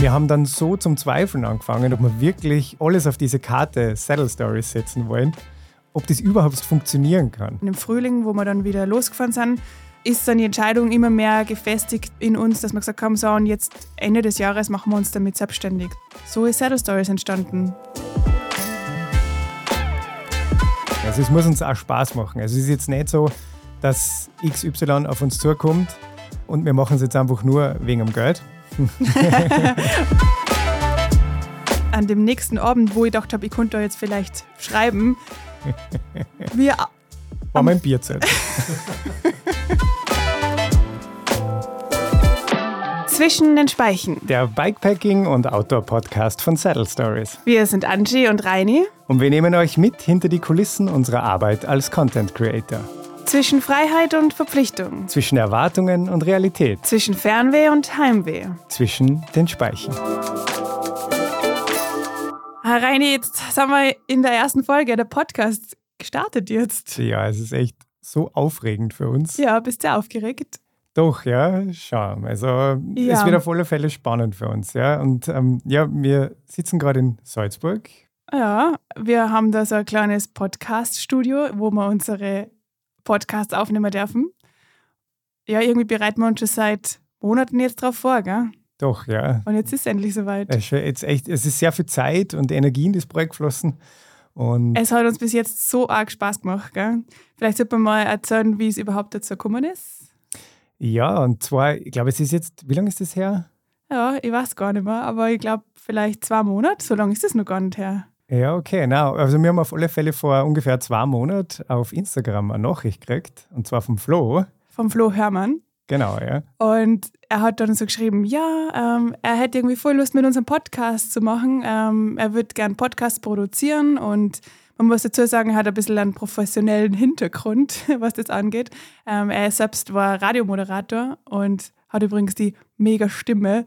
wir haben dann so zum Zweifeln angefangen, ob wir wirklich alles auf diese Karte Saddle Stories setzen wollen, ob das überhaupt funktionieren kann. Im Frühling, wo wir dann wieder losgefahren sind, ist dann die Entscheidung immer mehr gefestigt in uns, dass wir gesagt haben, so und jetzt Ende des Jahres machen wir uns damit selbstständig. So ist Saddle Stories entstanden. Also es muss uns auch Spaß machen. Also es ist jetzt nicht so, dass XY auf uns zukommt und wir machen es jetzt einfach nur wegen dem Geld. An dem nächsten Abend, wo ich gedacht habe, ich könnte da jetzt vielleicht schreiben, wir war mein Bierzelt. Zwischen den Speichen. Der Bikepacking- und Outdoor-Podcast von Saddle Stories. Wir sind Angie und Reini. Und wir nehmen euch mit hinter die Kulissen unserer Arbeit als Content Creator. Zwischen Freiheit und Verpflichtung. Zwischen Erwartungen und Realität. Zwischen Fernweh und Heimweh. Zwischen den Speichen. Herr Reini, jetzt sind wir in der ersten Folge. Der Podcast gestartet jetzt. Ja, es ist echt so aufregend für uns. Ja, bist du aufgeregt? Doch, ja, schon. Also ja. es wird auf alle Fälle spannend für uns, ja. Und ähm, ja, wir sitzen gerade in Salzburg. Ja, wir haben da so ein kleines Podcast-Studio, wo wir unsere Podcasts aufnehmen dürfen. Ja, irgendwie bereiten wir uns schon seit Monaten jetzt drauf vor, gell? Doch, ja. Und jetzt ist es endlich soweit. Es ist, jetzt echt, es ist sehr viel Zeit und Energie in das Projekt geflossen. Und es hat uns bis jetzt so arg Spaß gemacht. Gell? Vielleicht sollte man mal erzählen, wie es überhaupt dazu gekommen ist. Ja, und zwar, ich glaube, es ist jetzt, wie lange ist das her? Ja, ich weiß gar nicht mehr, aber ich glaube, vielleicht zwei Monate, so lange ist das noch gar nicht her. Ja, okay, genau. Also wir haben auf alle Fälle vor ungefähr zwei Monaten auf Instagram eine Nachricht gekriegt, und zwar vom Flo. Vom Flo Hermann. Genau, ja. Und er hat dann so geschrieben, ja, ähm, er hätte irgendwie voll Lust, mit unserem Podcast zu machen. Ähm, er würde gern Podcast produzieren und man muss dazu sagen, er hat ein bisschen einen professionellen Hintergrund, was das angeht. Ähm, er selbst war Radiomoderator und hat übrigens die mega Stimme.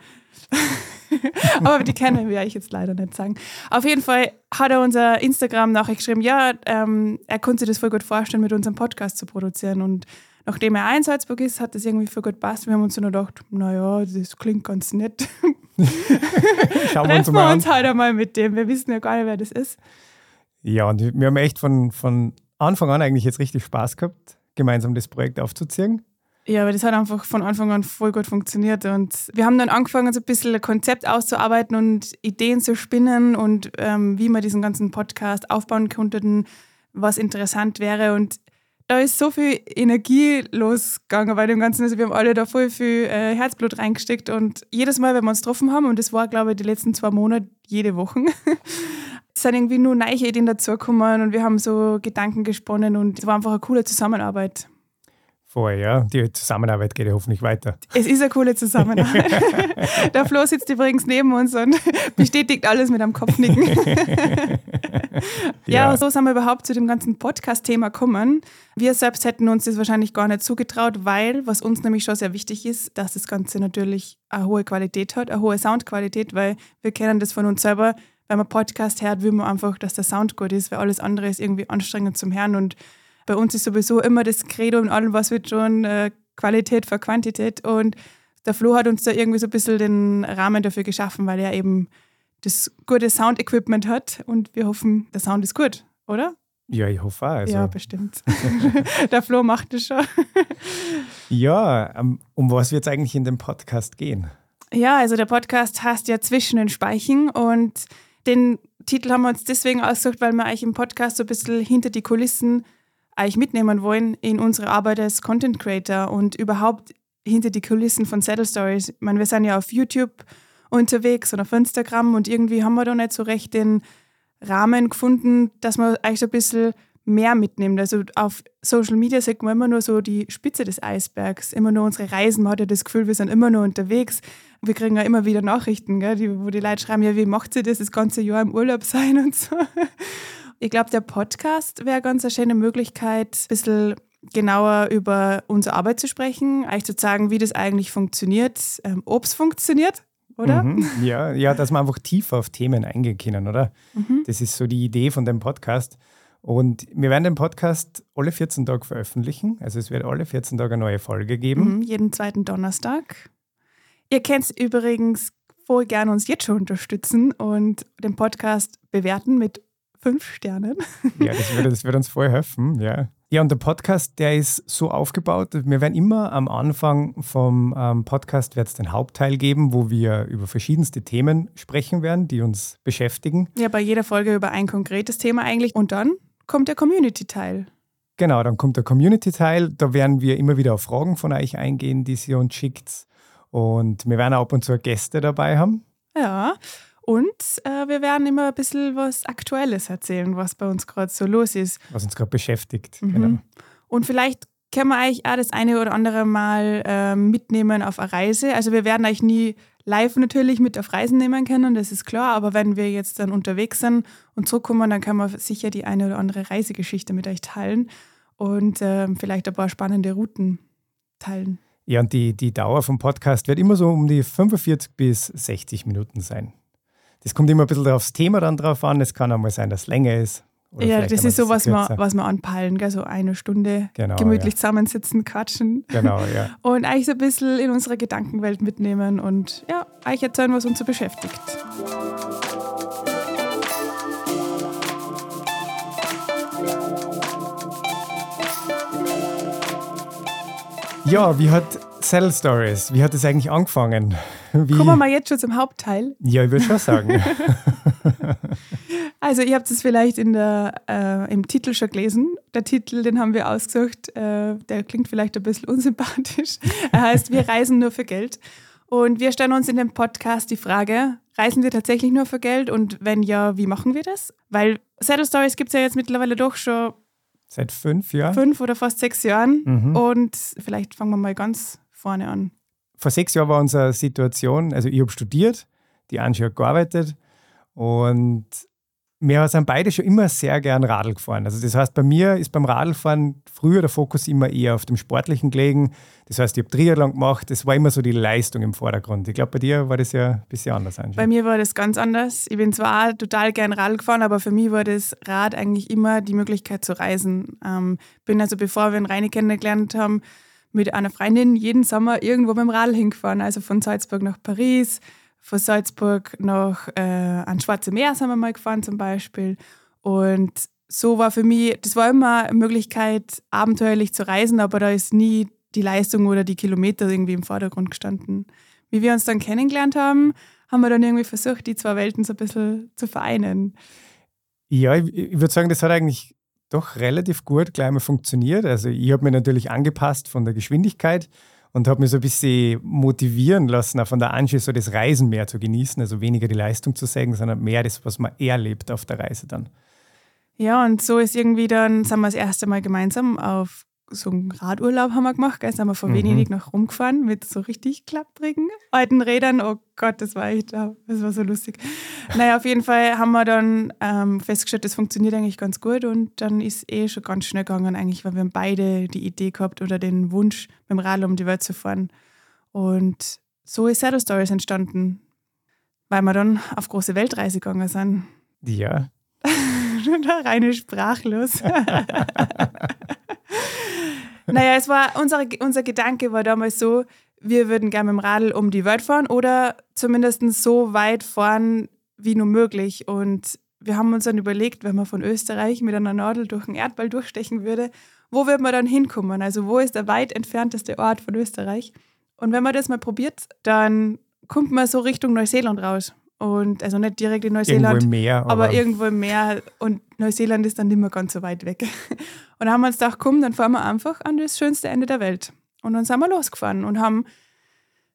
Aber die kennen wir ich jetzt leider nicht sagen. Auf jeden Fall hat er unser Instagram-Nachricht geschrieben, ja, ähm, er konnte sich das voll gut vorstellen, mit unserem Podcast zu produzieren. Und nachdem er ein Salzburg ist, hat das irgendwie voll gut passt. Wir haben uns dann gedacht, naja, das klingt ganz nett. Schauen wir uns mal uns halt einmal mit dem. Wir wissen ja gar nicht, wer das ist. Ja, und wir haben echt von, von Anfang an eigentlich jetzt richtig Spaß gehabt, gemeinsam das Projekt aufzuziehen. Ja, aber das hat einfach von Anfang an voll gut funktioniert. Und wir haben dann angefangen, so ein bisschen ein Konzept auszuarbeiten und Ideen zu spinnen und ähm, wie wir diesen ganzen Podcast aufbauen konnten, was interessant wäre. Und da ist so viel Energie losgegangen bei dem Ganzen. Also wir haben alle da voll viel äh, Herzblut reingesteckt. Und jedes Mal, wenn wir uns getroffen haben, und das war, glaube ich, die letzten zwei Monate jede Woche, sind irgendwie nur neue Ideen dazugekommen und wir haben so Gedanken gesponnen und es war einfach eine coole Zusammenarbeit. Vorher, ja. Die Zusammenarbeit geht ja hoffentlich weiter. Es ist eine coole Zusammenarbeit. Der Flo sitzt übrigens neben uns und bestätigt alles mit einem Kopfnicken. ja, ja, so sind wir überhaupt zu dem ganzen Podcast-Thema gekommen. Wir selbst hätten uns das wahrscheinlich gar nicht zugetraut, weil, was uns nämlich schon sehr wichtig ist, dass das Ganze natürlich eine hohe Qualität hat, eine hohe Soundqualität, weil wir kennen das von uns selber wenn man Podcast hört, will man einfach, dass der Sound gut ist, weil alles andere ist irgendwie anstrengend zum Hören. Und bei uns ist sowieso immer das Credo in allem, was wird schon äh, Qualität vor Quantität. Und der Flo hat uns da irgendwie so ein bisschen den Rahmen dafür geschaffen, weil er eben das gute Sound-Equipment hat. Und wir hoffen, der Sound ist gut, oder? Ja, ich hoffe auch. Also. Ja, bestimmt. der Flo macht das schon. ja, um, um was wird es eigentlich in dem Podcast gehen? Ja, also der Podcast heißt ja Zwischen den Speichen und den Titel haben wir uns deswegen ausgesucht, weil wir euch im Podcast so ein bisschen hinter die Kulissen euch mitnehmen wollen in unsere Arbeit als Content Creator und überhaupt hinter die Kulissen von Saddle Stories. Ich meine, wir sind ja auf YouTube unterwegs und auf Instagram und irgendwie haben wir da nicht so recht den Rahmen gefunden, dass man euch so ein bisschen mehr mitnimmt. Also auf Social Media sieht man immer nur so die Spitze des Eisbergs, immer nur unsere Reisen. Man hat ja das Gefühl, wir sind immer nur unterwegs. Wir kriegen ja immer wieder Nachrichten, gell, wo die Leute schreiben, ja, wie macht sie das, das ganze Jahr im Urlaub sein und so. Ich glaube, der Podcast wäre ganz eine schöne Möglichkeit, ein bisschen genauer über unsere Arbeit zu sprechen, euch zu sagen, wie das eigentlich funktioniert, ähm, ob es funktioniert, oder? Mhm, ja, ja, dass wir einfach tiefer auf Themen eingehen können, oder? Mhm. Das ist so die Idee von dem Podcast. Und wir werden den Podcast alle 14 Tage veröffentlichen. Also es wird alle 14 Tage eine neue Folge geben. Mhm, jeden zweiten Donnerstag. Ihr kennt übrigens voll gerne uns jetzt schon unterstützen und den Podcast bewerten mit fünf Sternen. Ja, das würde, das würde uns voll helfen, ja. Ja, und der Podcast, der ist so aufgebaut, wir werden immer am Anfang vom ähm, Podcast wird es den Hauptteil geben, wo wir über verschiedenste Themen sprechen werden, die uns beschäftigen. Ja, bei jeder Folge über ein konkretes Thema eigentlich. Und dann kommt der Community-Teil. Genau, dann kommt der Community-Teil. Da werden wir immer wieder auf Fragen von euch eingehen, die ihr uns schickt. Und wir werden auch ab und zu Gäste dabei haben. Ja, und äh, wir werden immer ein bisschen was Aktuelles erzählen, was bei uns gerade so los ist. Was uns gerade beschäftigt. Mhm. Genau. Und vielleicht können wir euch auch das eine oder andere Mal äh, mitnehmen auf eine Reise. Also wir werden euch nie live natürlich mit auf Reisen nehmen können, das ist klar. Aber wenn wir jetzt dann unterwegs sind und zurückkommen, dann können wir sicher die eine oder andere Reisegeschichte mit euch teilen und äh, vielleicht ein paar spannende Routen teilen. Ja, und die, die Dauer vom Podcast wird immer so um die 45 bis 60 Minuten sein. Das kommt immer ein bisschen aufs Thema dann drauf an. Es kann auch mal sein, dass es länger ist. ja, das ist so, was wir, was wir anpeilen, gell? so eine Stunde genau, gemütlich ja. zusammensitzen, quatschen. Genau, ja. Und eigentlich so ein bisschen in unsere Gedankenwelt mitnehmen und ja, eigentlich erzählen, was uns so beschäftigt. Ja, wie hat Cell Stories, wie hat es eigentlich angefangen? Wie? Kommen wir mal jetzt schon zum Hauptteil. Ja, ich würde schon sagen. also, ihr habt es vielleicht in der, äh, im Titel schon gelesen. Der Titel, den haben wir ausgesucht, äh, der klingt vielleicht ein bisschen unsympathisch. Er heißt Wir reisen nur für Geld. Und wir stellen uns in dem Podcast die Frage, reisen wir tatsächlich nur für Geld? Und wenn ja, wie machen wir das? Weil Saddle Stories gibt es ja jetzt mittlerweile doch schon Seit fünf Jahren? Fünf oder fast sechs Jahren. Mhm. Und vielleicht fangen wir mal ganz vorne an. Vor sechs Jahren war unsere Situation, also ich habe studiert, die Angie hat gearbeitet und wir sind beide schon immer sehr gern Radl gefahren. Also das heißt, bei mir ist beim Radlfahren früher der Fokus immer eher auf dem Sportlichen gelegen. Das heißt, ich habe Triathlon gemacht, das war immer so die Leistung im Vordergrund. Ich glaube, bei dir war das ja ein bisschen anders. Angie. Bei mir war das ganz anders. Ich bin zwar total gern Radl gefahren, aber für mich war das Rad eigentlich immer die Möglichkeit zu reisen. Ähm, bin also, bevor wir in Reine kennengelernt haben, mit einer Freundin jeden Sommer irgendwo mit dem Radl hingefahren. Also von Salzburg nach Paris, von Salzburg nach äh, ans Schwarze Meer sind wir mal gefahren zum Beispiel. Und so war für mich, das war immer eine Möglichkeit, abenteuerlich zu reisen, aber da ist nie die Leistung oder die Kilometer irgendwie im Vordergrund gestanden. Wie wir uns dann kennengelernt haben, haben wir dann irgendwie versucht, die zwei Welten so ein bisschen zu vereinen. Ja, ich, ich würde sagen, das hat eigentlich doch relativ gut gleich mal funktioniert. Also ich habe mich natürlich angepasst von der Geschwindigkeit und habe mich so ein bisschen motivieren lassen, auch von der Angie so das Reisen mehr zu genießen, also weniger die Leistung zu sägen, sondern mehr das, was man erlebt auf der Reise dann. Ja, und so ist irgendwie dann, sind wir das erste Mal gemeinsam auf so einen Radurlaub haben wir gemacht. Gell? Sind wir von mhm. Venedig nach rumgefahren mit so richtig klapprigen alten Rädern. Oh Gott, das war echt, das war so lustig. Naja, auf jeden Fall haben wir dann ähm, festgestellt, das funktioniert eigentlich ganz gut und dann ist eh schon ganz schnell gegangen eigentlich, weil wir haben beide die Idee gehabt oder den Wunsch, mit dem Rad um die Welt zu fahren. Und so ist Saddle Stories entstanden, weil wir dann auf große Weltreise gegangen sind. Ja. reine sprachlos. naja, es war, unsere, unser Gedanke war damals so, wir würden gerne mit dem Radl um die Welt fahren oder zumindest so weit fahren wie nur möglich. Und wir haben uns dann überlegt, wenn man von Österreich mit einer Nadel durch den Erdball durchstechen würde, wo würde man dann hinkommen? Also wo ist der weit entfernteste Ort von Österreich? Und wenn man das mal probiert, dann kommt man so Richtung Neuseeland raus. Und also nicht direkt in Neuseeland, irgendwo im Meer, aber, aber, irgendwo im Meer. Und Neuseeland ist dann nicht mehr ganz so weit weg. Und dann haben wir uns gedacht, komm, dann fahren wir einfach an das schönste Ende der Welt. Und dann sind wir losgefahren und haben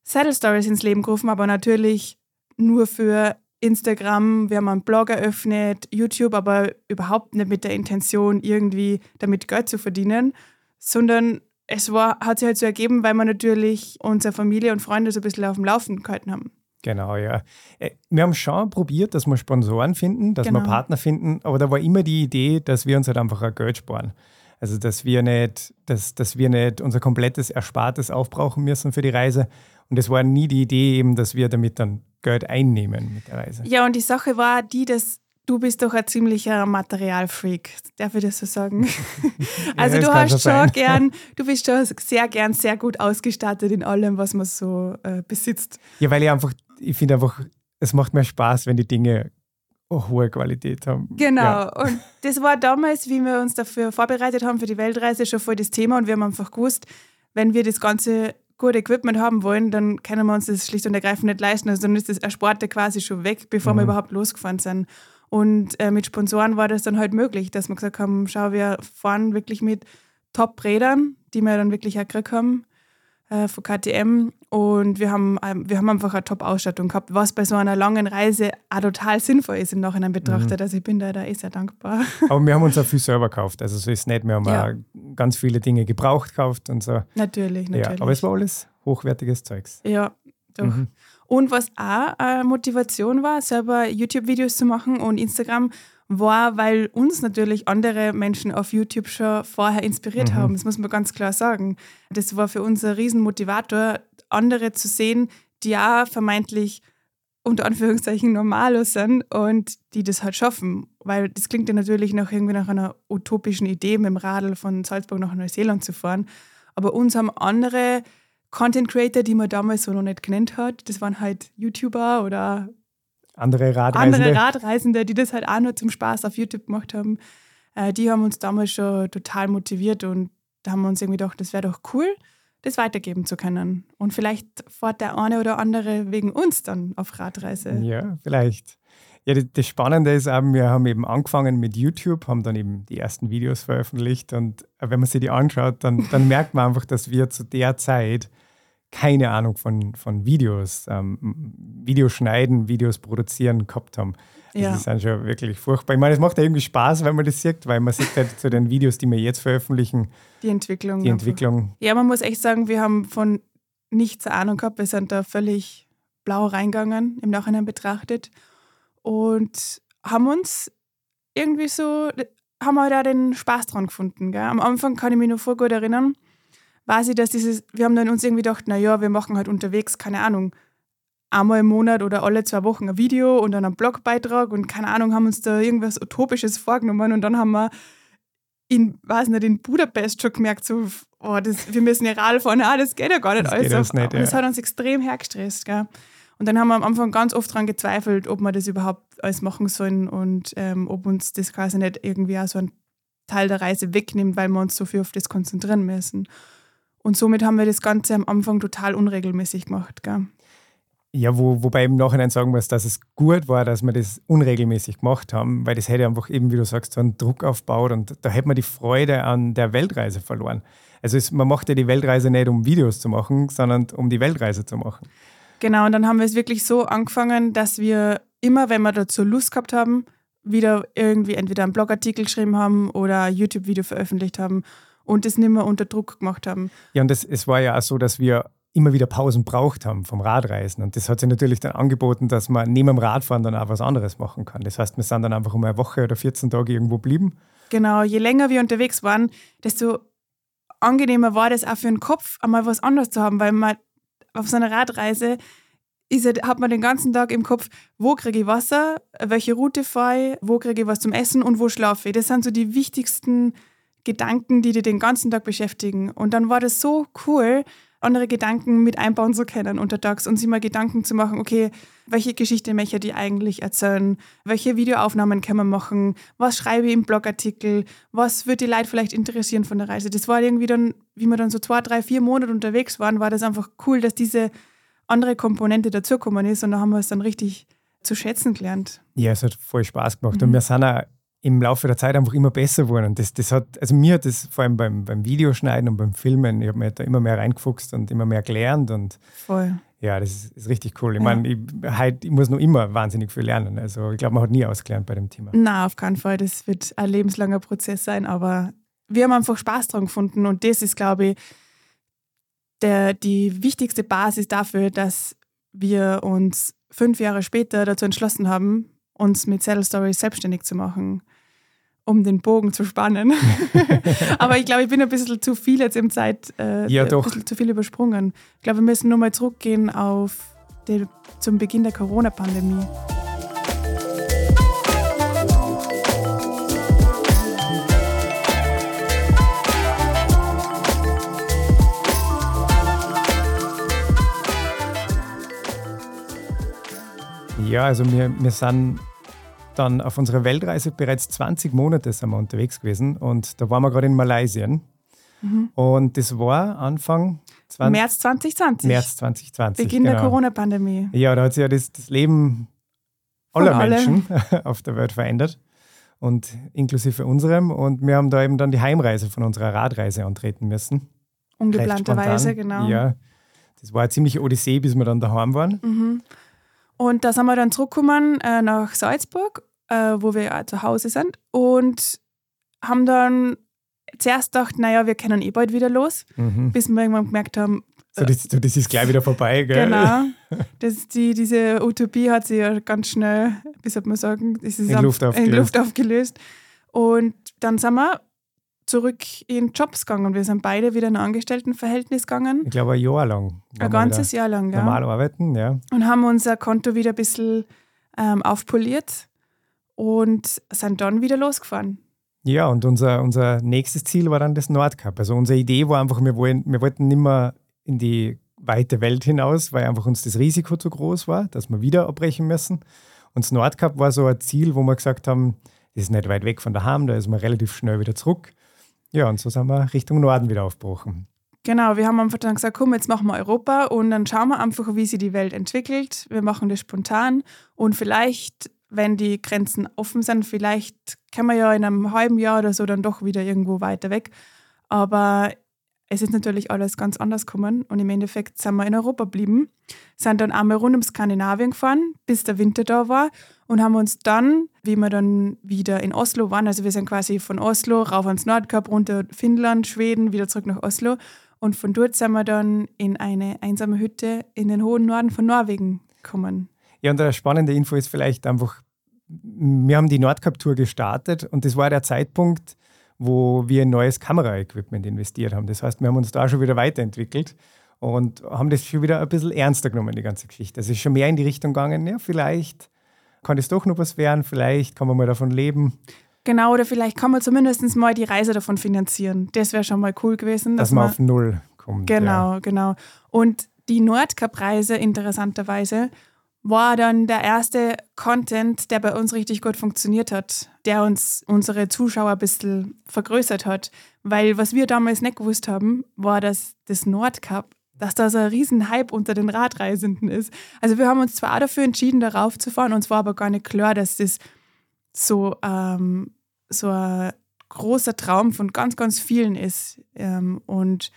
Saddle Stories ins Leben gerufen, aber natürlich nur für Instagram. Wir haben einen Blog eröffnet, YouTube, aber überhaupt nicht mit der Intention, irgendwie damit Geld zu verdienen, sondern es war, hat sich halt so ergeben, weil wir natürlich unsere Familie und Freunde so ein bisschen auf dem Laufen gehalten haben. Genau, ja. Äh, wir haben schon probiert, dass wir Sponsoren finden, dass genau. wir Partner finden, aber da war immer die Idee, dass wir uns halt einfach auch Geld sparen. Also dass wir nicht, dass, dass wir nicht unser komplettes Erspartes aufbrauchen müssen für die Reise. Und es war nie die Idee eben, dass wir damit dann Geld einnehmen mit der Reise. Ja, und die Sache war die, dass Du bist doch ein ziemlicher Materialfreak, darf ich das so sagen? also ja, du hast schon sein. gern, du bist schon sehr gern sehr gut ausgestattet in allem, was man so äh, besitzt. Ja, weil ich einfach ich finde einfach, es macht mir Spaß, wenn die Dinge hohe Qualität haben. Genau. Ja. Und das war damals, wie wir uns dafür vorbereitet haben für die Weltreise, schon voll das Thema. Und wir haben einfach gewusst, wenn wir das ganze gute Equipment haben wollen, dann können wir uns das schlicht und ergreifend nicht leisten. Also dann ist das Ersparte quasi schon weg, bevor mhm. wir überhaupt losgefahren sind. Und äh, mit Sponsoren war das dann halt möglich, dass wir gesagt haben, schau, wir fahren wirklich mit Top-Rädern, die wir dann wirklich auch gekriegt haben äh, von KTM und wir haben, ähm, wir haben einfach eine Top-Ausstattung gehabt, was bei so einer langen Reise auch total sinnvoll ist im Nachhinein betrachtet. Mhm. Also ich bin da, da eh sehr dankbar. Aber wir haben uns auch viel selber gekauft. Also so ist es nicht. Wir haben ja. auch ganz viele Dinge gebraucht gekauft und so. Natürlich, natürlich. Ja, aber es war alles hochwertiges Zeugs. Ja, doch. Mhm. Und was auch eine Motivation war, selber YouTube-Videos zu machen und Instagram, war, weil uns natürlich andere Menschen auf YouTube schon vorher inspiriert mhm. haben. Das muss man ganz klar sagen. Das war für uns ein Riesenmotivator, andere zu sehen, die ja vermeintlich unter Anführungszeichen normaler sind und die das halt schaffen. Weil das klingt ja natürlich nach irgendwie nach einer utopischen Idee, mit dem Radl von Salzburg nach Neuseeland zu fahren. Aber uns haben andere Content Creator, die man damals so noch nicht genannt hat, das waren halt YouTuber oder andere Radreisende. Andere Radreisende, die das halt auch nur zum Spaß auf YouTube gemacht haben, äh, die haben uns damals schon total motiviert und da haben wir uns irgendwie gedacht, das wäre doch cool, das weitergeben zu können. Und vielleicht fährt der eine oder andere wegen uns dann auf Radreise. Ja, vielleicht. Ja, das Spannende ist eben, wir haben eben angefangen mit YouTube, haben dann eben die ersten Videos veröffentlicht und wenn man sich die anschaut, dann, dann merkt man einfach, dass wir zu der Zeit keine Ahnung von, von Videos, ähm, Videos schneiden, Videos produzieren gehabt haben. Ja. Das ist dann schon wirklich furchtbar. Ich meine, es macht ja irgendwie Spaß, wenn man das sieht, weil man sieht halt zu den Videos, die wir jetzt veröffentlichen, die Entwicklung. Die Entwicklung. Ja, man muss echt sagen, wir haben von nichts Ahnung gehabt. Wir sind da völlig blau reingegangen, im Nachhinein betrachtet. Und haben uns irgendwie so, haben wir da den Spaß dran gefunden. Gell? Am Anfang kann ich mich noch voll gut erinnern, weiß ich, dass dieses, wir haben dann uns irgendwie gedacht, naja, wir machen halt unterwegs, keine Ahnung, einmal im Monat oder alle zwei Wochen ein Video und dann einen Blogbeitrag und keine Ahnung, haben uns da irgendwas Utopisches vorgenommen und dann haben wir in, weiß nicht, in Budapest schon gemerkt, so, oh, das, wir müssen ja Rad fahren, ah, das geht ja gar nicht das alles. Das, nicht, ja. das hat uns extrem hergestresst, gell. Und dann haben wir am Anfang ganz oft daran gezweifelt, ob wir das überhaupt alles machen sollen und ähm, ob uns das quasi nicht irgendwie auch so ein Teil der Reise wegnimmt, weil wir uns so viel auf das konzentrieren müssen. Und somit haben wir das Ganze am Anfang total unregelmäßig gemacht. Gell? Ja, wo, wobei ich im Nachhinein sagen muss, dass es gut war, dass wir das unregelmäßig gemacht haben, weil das hätte einfach eben, wie du sagst, so einen Druck aufgebaut und da hätte man die Freude an der Weltreise verloren. Also es, man macht ja die Weltreise nicht, um Videos zu machen, sondern um die Weltreise zu machen. Genau, und dann haben wir es wirklich so angefangen, dass wir immer, wenn wir dazu Lust gehabt haben, wieder irgendwie entweder einen Blogartikel geschrieben haben oder ein YouTube-Video veröffentlicht haben und das nicht mehr unter Druck gemacht haben. Ja, und das, es war ja auch so, dass wir immer wieder Pausen braucht haben vom Radreisen. Und das hat sich natürlich dann angeboten, dass man neben dem Radfahren dann auch was anderes machen kann. Das heißt, wir sind dann einfach um eine Woche oder 14 Tage irgendwo geblieben. Genau, je länger wir unterwegs waren, desto angenehmer war das auch für den Kopf, einmal was anderes zu haben, weil man auf so einer Radreise ist, hat man den ganzen Tag im Kopf, wo kriege ich Wasser, welche Route fahre ich, wo kriege ich was zum Essen und wo schlafe ich. Das sind so die wichtigsten Gedanken, die dir den ganzen Tag beschäftigen. Und dann war das so cool, andere Gedanken mit einbauen zu können untertags und sich mal Gedanken zu machen, okay, welche Geschichte möchte ich eigentlich erzählen? Welche Videoaufnahmen kann man machen? Was schreibe ich im Blogartikel? Was würde die Leute vielleicht interessieren von der Reise? Das war irgendwie dann, wie wir dann so zwei, drei, vier Monate unterwegs waren, war das einfach cool, dass diese andere Komponente dazugekommen ist und da haben wir es dann richtig zu schätzen gelernt. Ja, es hat voll Spaß gemacht. Mhm. Und wir sind auch im Laufe der Zeit einfach immer besser geworden. Und das, das hat, also mir hat das vor allem beim, beim Videoschneiden und beim Filmen, ich habe mir da immer mehr reingefuchst und immer mehr gelernt. Und Voll. Ja, das ist, ist richtig cool. Ich ja. meine, ich, halt, ich muss noch immer wahnsinnig viel lernen. Also ich glaube, man hat nie ausgelernt bei dem Thema. Na, auf keinen Fall. Das wird ein lebenslanger Prozess sein, aber wir haben einfach Spaß dran gefunden und das ist, glaube ich, der, die wichtigste Basis dafür, dass wir uns fünf Jahre später dazu entschlossen haben, uns mit Saddle Stories selbstständig zu machen um den Bogen zu spannen. Aber ich glaube, ich bin ein bisschen zu viel jetzt im Zeit, äh, ja, doch. ein bisschen zu viel übersprungen. Ich glaube, wir müssen nur mal zurückgehen auf den, zum Beginn der Corona-Pandemie. Ja, also wir, wir sind dann auf unserer Weltreise bereits 20 Monate sind wir unterwegs gewesen und da waren wir gerade in Malaysia. Mhm. Und das war Anfang 20, März 2020. März 2020. Beginn genau. der Corona-Pandemie. Ja, da hat sich ja das, das Leben aller alle. Menschen auf der Welt verändert und inklusive unserem. Und wir haben da eben dann die Heimreise von unserer Radreise antreten müssen. Ungeplanterweise, genau. Ja, das war eine ziemliche Odyssee, bis wir dann daheim waren. Mhm. Und da sind wir dann zurückgekommen äh, nach Salzburg, äh, wo wir ja zu Hause sind und haben dann zuerst gedacht, naja, wir können eh bald wieder los, mhm. bis wir irgendwann gemerkt haben, so, das, so, das ist gleich wieder vorbei, gell? Genau. Das, die, diese Utopie hat sich ja ganz schnell, wie soll man sagen, ist in, Luft aufgelöst. in Luft aufgelöst. Und dann sind wir zurück in Jobs gegangen. Wir sind beide wieder in ein Angestelltenverhältnis gegangen. Ich glaube, ein Jahr lang. Ein ganzes Jahr lang, ja. Normal arbeiten, ja. Und haben unser Konto wieder ein bisschen ähm, aufpoliert und sind dann wieder losgefahren. Ja, und unser, unser nächstes Ziel war dann das Nordkap. Also unsere Idee war einfach, wir, wollen, wir wollten nicht mehr in die weite Welt hinaus, weil einfach uns das Risiko zu groß war, dass wir wieder abbrechen müssen. Und das Nordkap war so ein Ziel, wo wir gesagt haben, das ist nicht weit weg von daheim, da ist man relativ schnell wieder zurück. Ja, und so sind wir Richtung Norden wieder aufgebrochen. Genau, wir haben einfach dann gesagt, komm, jetzt machen wir Europa und dann schauen wir einfach, wie sich die Welt entwickelt. Wir machen das spontan und vielleicht, wenn die Grenzen offen sind, vielleicht können wir ja in einem halben Jahr oder so dann doch wieder irgendwo weiter weg. Aber es ist natürlich alles ganz anders gekommen und im Endeffekt sind wir in Europa geblieben, sind dann einmal rund um Skandinavien gefahren, bis der Winter da war und haben uns dann, wie wir dann wieder in Oslo waren, also wir sind quasi von Oslo rauf ans Nordkap, runter Finnland, Schweden, wieder zurück nach Oslo und von dort sind wir dann in eine einsame Hütte in den hohen Norden von Norwegen gekommen. Ja, und eine spannende Info ist vielleicht einfach, wir haben die Nordkap-Tour gestartet und das war der Zeitpunkt, wo wir in neues Kameraequipment investiert haben. Das heißt, wir haben uns da schon wieder weiterentwickelt und haben das schon wieder ein bisschen ernster genommen, die ganze Geschichte. Es ist schon mehr in die Richtung gegangen, ja, vielleicht kann das doch noch was werden, vielleicht kann man mal davon leben. Genau, oder vielleicht kann man zumindest mal die Reise davon finanzieren. Das wäre schon mal cool gewesen. Dass, dass man auf Null kommt. Genau, ja. genau. Und die Nordkap-Reise, interessanterweise, war dann der erste Content, der bei uns richtig gut funktioniert hat, der uns unsere Zuschauer ein bisschen vergrößert hat. Weil was wir damals nicht gewusst haben, war, dass das Nordkap, dass da so ein riesen Hype unter den Radreisenden ist. Also wir haben uns zwar auch dafür entschieden, darauf zu fahren, uns war aber gar nicht klar, dass das so, ähm, so ein großer Traum von ganz, ganz vielen ist. Ähm, und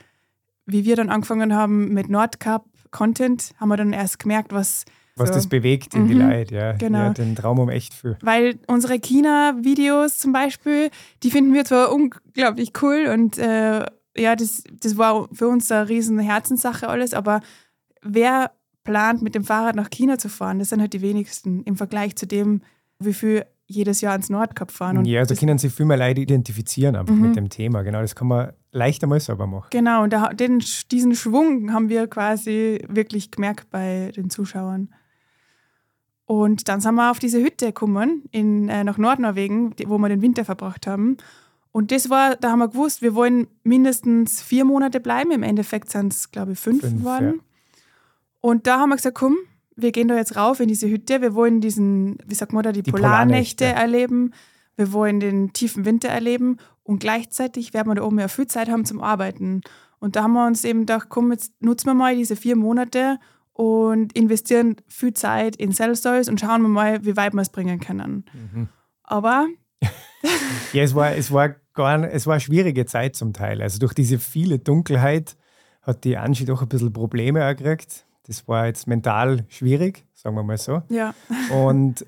wie wir dann angefangen haben mit Nordkap-Content, haben wir dann erst gemerkt, was was so. das bewegt in mhm. die Leute, ja. Genau. Ja, den Traum um echt für. Weil unsere China-Videos zum Beispiel, die finden wir zwar unglaublich cool und äh, ja, das, das war für uns eine riesen Herzenssache alles, aber wer plant, mit dem Fahrrad nach China zu fahren? Das sind halt die wenigsten im Vergleich zu dem, wie viel jedes Jahr ins Nordkap fahren. Ja, also können sich viel mehr Leute identifizieren einfach mhm. mit dem Thema. Genau, das kann man leichter mal selber machen. Genau, und da, den, diesen Schwung haben wir quasi wirklich gemerkt bei den Zuschauern. Und dann sind wir auf diese Hütte gekommen, in, äh, nach Nordnorwegen, wo wir den Winter verbracht haben. Und das war, da haben wir gewusst, wir wollen mindestens vier Monate bleiben. Im Endeffekt sind es, glaube ich, fünf, geworden. Ja. Und da haben wir gesagt, komm, wir gehen da jetzt rauf in diese Hütte. Wir wollen diesen, wie sagt man da, die, die Polarnächte, Polarnächte erleben. Wir wollen den tiefen Winter erleben. Und gleichzeitig werden wir da oben ja viel Zeit haben zum Arbeiten. Und da haben wir uns eben gedacht, komm, jetzt nutzen wir mal diese vier Monate und investieren viel Zeit in Sales Stories und schauen wir mal, wie weit wir es bringen können. Mhm. Aber. ja, es war, es, war gar, es war eine schwierige Zeit zum Teil. Also durch diese viele Dunkelheit hat die Angie doch ein bisschen Probleme gekriegt. Das war jetzt mental schwierig, sagen wir mal so. Ja. Und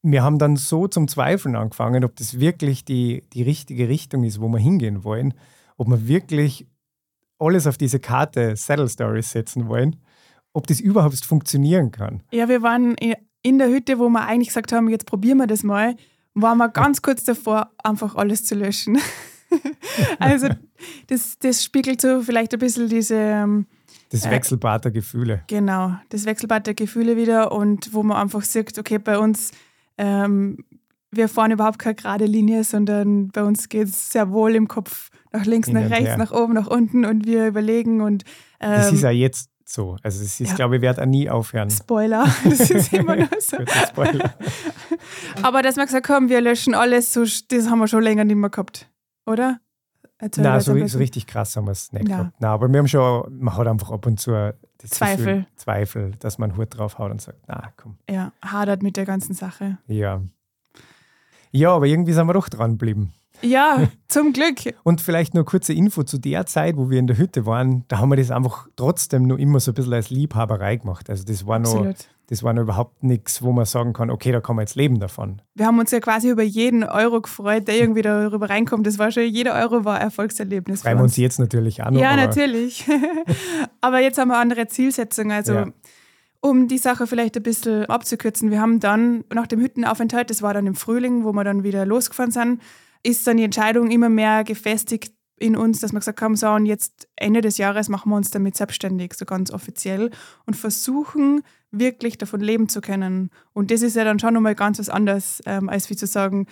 wir haben dann so zum Zweifeln angefangen, ob das wirklich die, die richtige Richtung ist, wo wir hingehen wollen. Ob wir wirklich alles auf diese Karte Saddle Stories setzen wollen ob das überhaupt funktionieren kann. Ja, wir waren in der Hütte, wo wir eigentlich gesagt haben, jetzt probieren wir das mal, waren wir ganz kurz davor, einfach alles zu löschen. also das, das spiegelt so vielleicht ein bisschen diese... Ähm, das äh, Wechselbad der Gefühle. Genau, das Wechselbad der Gefühle wieder und wo man einfach sagt, okay, bei uns, ähm, wir fahren überhaupt keine gerade Linie, sondern bei uns geht es sehr wohl im Kopf nach links, Hin nach rechts, her. nach oben, nach unten und wir überlegen und... Ähm, das ist ja jetzt so. Also es ist, Ja. glaube ich, auch nie aufhören. Spoiler, das ist immer noch so. Aber dass wir gesagt haben, wir löschen alles, so, das haben wir schon länger nicht mehr gehabt, oder? Erzähl Nein, so, so richtig krass haben wir es nicht Ja. gehabt. Nein, aber wir haben schon, man hat einfach ab und zu Zweifel. Gefühl, Zweifel, dass man einen Hut drauf haut und sagt, na komm, Ja, hadert mit der ganzen Sache. ja. Ja, aber irgendwie sind wir doch dran geblieben. Ja, zum Glück. Und vielleicht nur kurze Info zu der Zeit, wo wir in der Hütte waren, da haben wir das einfach trotzdem nur immer so ein bisschen als Liebhaberei gemacht. Also das war noch, das war noch überhaupt nichts, wo man sagen kann, okay, da kann man jetzt leben davon. Wir haben uns ja quasi über jeden Euro gefreut, der irgendwie darüber reinkommt. Das war schon, jeder Euro war ein Erfolgserlebnis. Freuen wir uns. jetzt natürlich noch. Ja, aber natürlich. aber jetzt haben wir andere Zielsetzungen. Also, Ja. um die Sache vielleicht ein bisschen abzukürzen, wir haben dann nach dem Hüttenaufenthalt, das war dann im Frühling, wo wir dann wieder losgefahren sind, ist dann die Entscheidung immer mehr gefestigt in uns, dass wir gesagt haben, so und jetzt Ende des Jahres machen wir uns damit selbstständig, so ganz offiziell und versuchen wirklich davon leben zu können. Und das ist ja dann schon nochmal ganz was anderes, ähm, als wie zu sagen,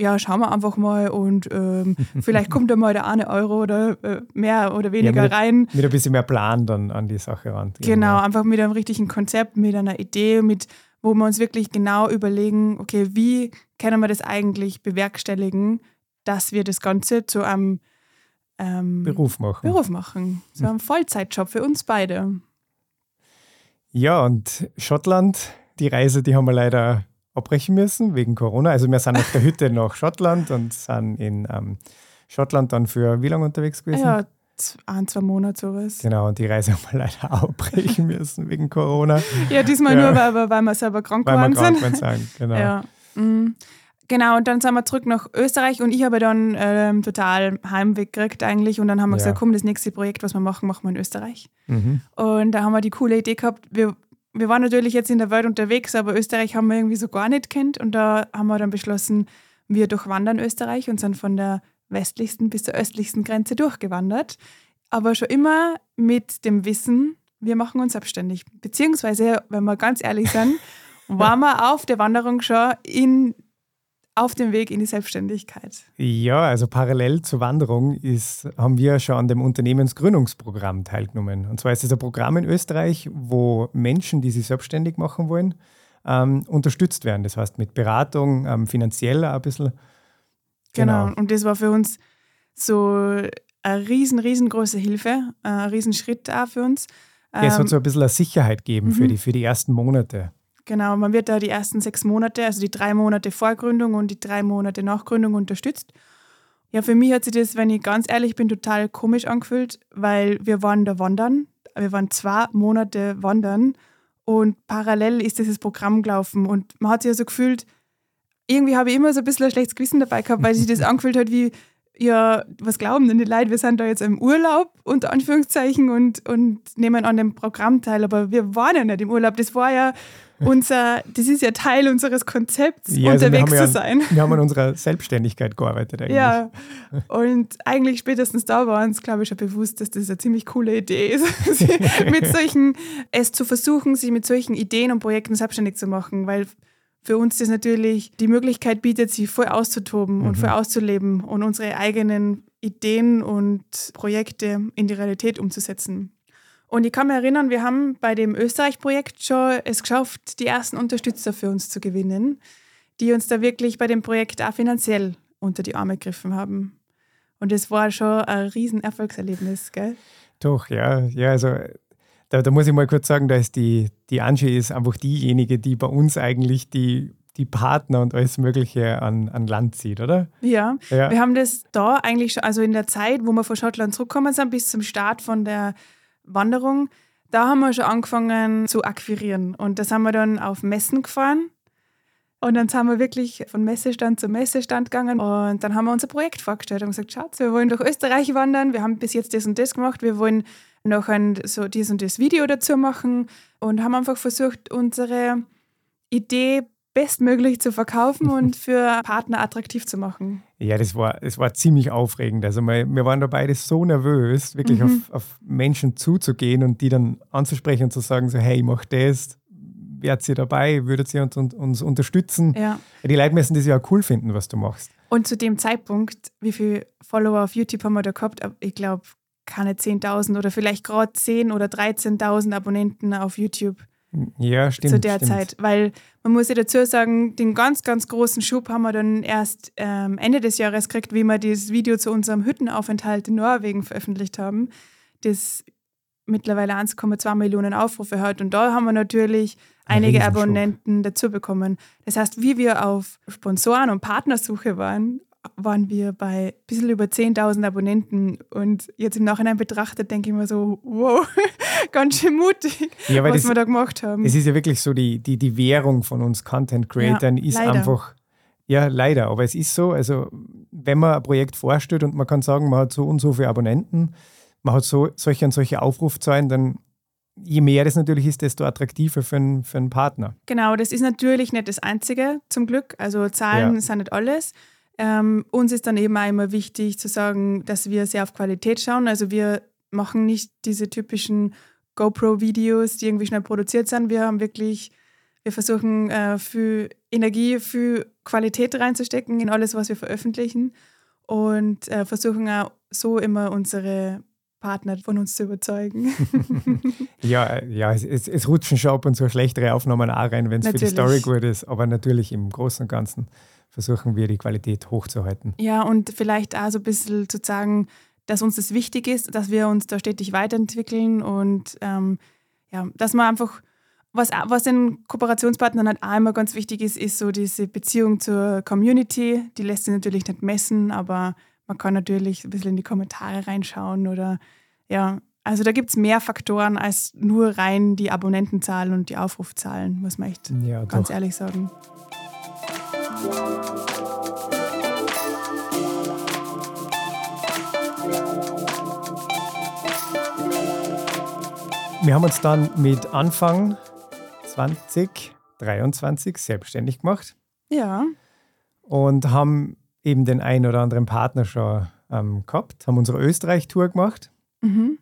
ja, schauen wir einfach mal und ähm, vielleicht kommt da mal der eine Euro oder äh, mehr oder weniger mit- rein. mit ein bisschen mehr Plan dann an die Sache ran. Genau, einfach mit einem richtigen Konzept, mit einer Idee, mit wo wir uns wirklich genau überlegen, okay, wie können wir das eigentlich bewerkstelligen, dass wir das Ganze zu einem ähm, Beruf machen. Beruf machen. So einem Vollzeitjob für uns beide. Ja, und Schottland, die Reise, die haben wir leider abbrechen müssen wegen Corona. Also wir sind auf der Hütte nach Schottland und sind in ähm, Schottland dann für wie lange unterwegs gewesen? Ja, ein, zwei Monate sowas. Genau, und die Reise haben wir leider abbrechen müssen wegen Corona, Ja, diesmal Ja. nur, weil, wir- weil wir selber krank weil wir geworden krank sind. waren. Genau. Ja. Mhm. Genau, und dann sind wir zurück nach Österreich und ich habe dann ähm, total Heimweh gekriegt eigentlich und dann haben wir Ja. gesagt, komm, das nächste Projekt, was wir machen, machen wir in Österreich. Mhm. Und da haben wir die coole Idee gehabt, wir, wir waren natürlich jetzt in der Welt unterwegs, aber Österreich haben wir irgendwie so gar nicht kennt und da haben wir dann beschlossen, wir durchwandern Österreich und sind von der westlichsten bis zur östlichsten Grenze durchgewandert, aber schon immer mit dem Wissen, wir machen uns selbstständig. Beziehungsweise, wenn wir ganz ehrlich sind, waren wir auf der Wanderung schon in, auf dem Weg in die Selbstständigkeit. Ja, also parallel zur Wanderung ist, haben wir schon an dem Unternehmensgründungsprogramm teilgenommen. Und zwar ist es ein Programm in Österreich, wo Menschen, die sich selbstständig machen wollen, ähm, unterstützt werden. Das heißt mit Beratung, ähm, finanziell auch ein bisschen. Genau. Und das war für uns so eine riesen, riesengroße Hilfe, ein Riesenschritt auch für uns. Ja, es Ähm, hat so ein bisschen eine Sicherheit gegeben für, mhm. die, für die ersten Monate. Genau, man wird da die ersten sechs Monate, also die drei Monate vor Gründung und die drei Monate nach Gründung unterstützt. Ja, für mich hat sich das, wenn ich ganz ehrlich bin, total komisch angefühlt, weil wir waren da wandern. Wir waren zwei Monate wandern und parallel ist dieses Programm gelaufen und man hat sich ja so gefühlt, irgendwie habe ich immer so ein bisschen ein schlechtes Gewissen dabei gehabt, weil sich das angefühlt hat wie, ja, was glauben denn die Leute, wir sind da jetzt im Urlaub, unter Anführungszeichen, und, und nehmen an dem Programm teil, aber wir waren ja nicht im Urlaub, das war ja unser, das ist ja Teil unseres Konzepts, Ja, also unterwegs zu ja- sein. Wir haben an unserer Selbstständigkeit gearbeitet eigentlich. Ja, und eigentlich spätestens da war uns, glaube ich, schon bewusst, dass das eine ziemlich coole Idee ist, mit solchen, es zu versuchen, sich mit solchen Ideen und Projekten selbstständig zu machen, weil für uns das natürlich die Möglichkeit bietet, sich voll auszutoben und Mhm. voll auszuleben und unsere eigenen Ideen und Projekte in die Realität umzusetzen. Und ich kann mich erinnern, wir haben bei dem Österreich-Projekt schon es geschafft, die ersten Unterstützer für uns zu gewinnen, die uns da wirklich bei dem Projekt auch finanziell unter die Arme gegriffen haben. Und das war schon ein riesen Erfolgserlebnis, gell? Doch, ja, ja, also da, da muss ich mal kurz sagen, da ist die, die Angie ist einfach diejenige, die bei uns eigentlich die, die Partner und alles Mögliche an, an Land zieht, oder? Ja, Ja. wir haben das da eigentlich schon, also in der Zeit, wo wir von Schottland zurückgekommen sind, bis zum Start von der Wanderung, da haben wir schon angefangen zu akquirieren. Und das haben wir dann auf Messen gefahren. Und dann sind wir wirklich von Messestand zu Messestand gegangen und dann haben wir unser Projekt vorgestellt und gesagt, Schatz, wir wollen durch Österreich wandern, wir haben bis jetzt das und das gemacht, wir wollen noch ein so dies und das Video dazu machen und haben einfach versucht, unsere Idee bestmöglich zu verkaufen und für Partner attraktiv zu machen. Ja, das war, das war ziemlich aufregend. Also wir, wir waren da beide so nervös, wirklich Mhm. auf, auf Menschen zuzugehen und die dann anzusprechen und zu sagen, so, hey, ich mach das, werdet ihr dabei, würdet ihr uns, uns, uns unterstützen? Ja. Die Leute müssen das ja auch cool finden, was du machst. Und zu dem Zeitpunkt, wie viele Follower auf YouTube haben wir da gehabt? Ich glaube, keine 10.000 oder vielleicht gerade 10.000 oder 13.000 Abonnenten auf YouTube. Ja, stimmt. Zu der stimmt. Zeit. Weil man muss ja dazu sagen, den ganz, ganz großen Schub haben wir dann erst ähm, Ende des Jahres gekriegt, wie wir das Video zu unserem Hüttenaufenthalt in Norwegen veröffentlicht haben, das mittlerweile 1,2 Millionen Aufrufe hat. Und da haben wir natürlich einige Abonnenten dazu bekommen. Das heißt, wie wir auf Sponsoren- und Partnersuche waren, waren wir bei ein bisschen über 10.000 Abonnenten. Und jetzt im Nachhinein betrachtet, denke ich mir so, wow, ganz schön mutig, ja, was das, wir da gemacht haben. Es ist ja wirklich so, die, die, die Währung von uns Content-Creatern Ja, ist leider. einfach, ja, leider, aber es ist so, also wenn man ein Projekt vorstellt und man kann sagen, man hat so und so viele Abonnenten, man hat so solche und solche Aufrufzahlen, dann je mehr das natürlich ist, desto attraktiver für einen, für einen Partner. Genau, das ist natürlich nicht das Einzige, zum Glück. Also Zahlen Ja. sind nicht alles. Ähm, uns ist dann eben auch immer wichtig zu sagen, dass wir sehr auf Qualität schauen. Also wir machen nicht diese typischen GoPro-Videos, die irgendwie schnell produziert sind. Wir haben wirklich, wir versuchen äh, viel Energie, viel Qualität reinzustecken in alles, was wir veröffentlichen und äh, versuchen auch so immer unsere Partner von uns zu überzeugen. Ja, ja es, es, es rutschen schon ab und zu schlechtere Aufnahmen auch rein, wenn es für die. Story gut ist, aber natürlich im Großen und Ganzen versuchen wir die Qualität hochzuhalten. Ja, und vielleicht auch so ein bisschen zu sagen, dass uns das wichtig ist, dass wir uns da stetig weiterentwickeln und ähm, ja, dass man einfach, was, was den Kooperationspartnern halt auch immer ganz wichtig ist, ist so diese Beziehung zur Community. Die lässt sich natürlich nicht messen, aber man kann natürlich ein bisschen in die Kommentare reinschauen oder ja, also da gibt es mehr Faktoren als nur rein die Abonnentenzahl und die Aufrufzahlen, muss man echt Ja, ganz doch. ehrlich sagen. Wir haben uns dann mit Anfang 2023 selbstständig gemacht Ja, und haben eben den einen oder anderen Partner schon ähm, gehabt, haben unsere Österreich-Tour gemacht. mhm.